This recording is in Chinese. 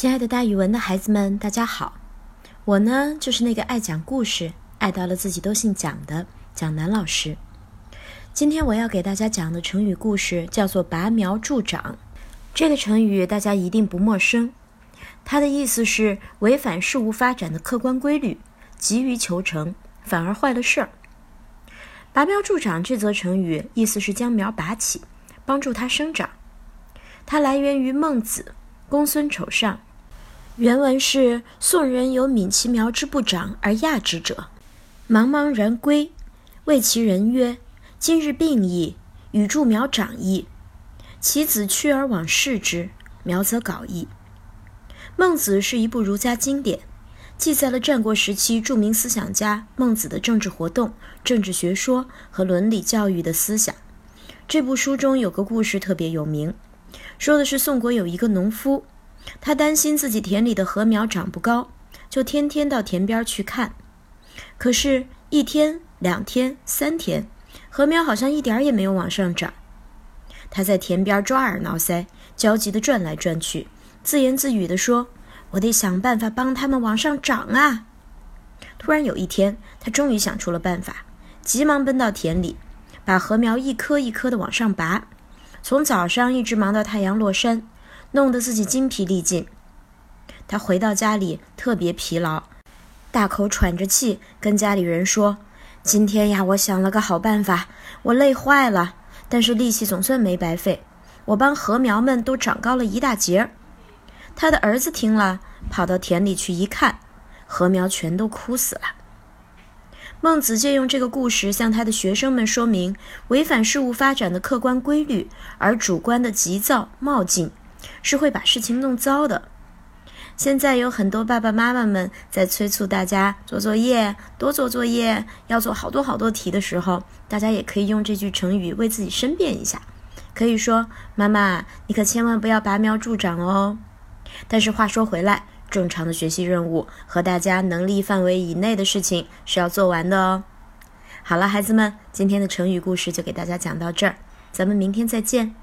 亲爱的，大语文的孩子们，大家好！我呢，就是那个爱讲故事、爱到了自己都姓蒋的蒋楠老师。今天我要给大家讲的成语故事叫做“拔苗助长”。这个成语大家一定不陌生，它的意思是违反事物发展的客观规律，急于求成，反而坏了事儿。“拔苗助长”这则成语意思是将苗拔起，帮助它生长。它来源于《孟子·公孙丑上》。原文是：“宋人有悯其苗之不长而亚之者，茫茫然归，谓其人曰：‘今日病矣，与助苗长矣。’其子趋而往视之，苗则槁矣。”孟子是一部儒家经典，记载了战国时期著名思想家孟子的政治活动、政治学说和伦理教育的思想。这部书中有个故事特别有名，说的是宋国有一个农夫。他担心自己田里的禾苗长不高，就天天到田边去看。可是，一天、两天、三天，禾苗好像一点也没有往上涨。他在田边抓耳挠腮，焦急地转来转去，自言自语地说：“我得想办法帮他们往上涨啊！”突然有一天，他终于想出了办法，急忙奔到田里，把禾苗一颗一颗地往上拔，从早上一直忙到太阳落山。弄得自己精疲力尽，他回到家里特别疲劳，大口喘着气，跟家里人说：“今天呀，我想了个好办法，我累坏了，但是力气总算没白费，我帮禾苗们都长高了一大截。”他的儿子听了，跑到田里去一看，禾苗全都枯死了。孟子借用这个故事向他的学生们说明，违反事物发展的客观规律，而主观的急躁冒进。是会把事情弄糟的。现在有很多爸爸妈妈们在催促大家做作业，多做作业，要做好多好多题的时候，大家也可以用这句成语为自己申辩一下。可以说：“妈妈，你可千万不要拔苗助长哦。”但是话说回来，正常的学习任务和大家能力范围以内的事情是要做完的哦。好了，孩子们，今天的成语故事就给大家讲到这儿，咱们明天再见。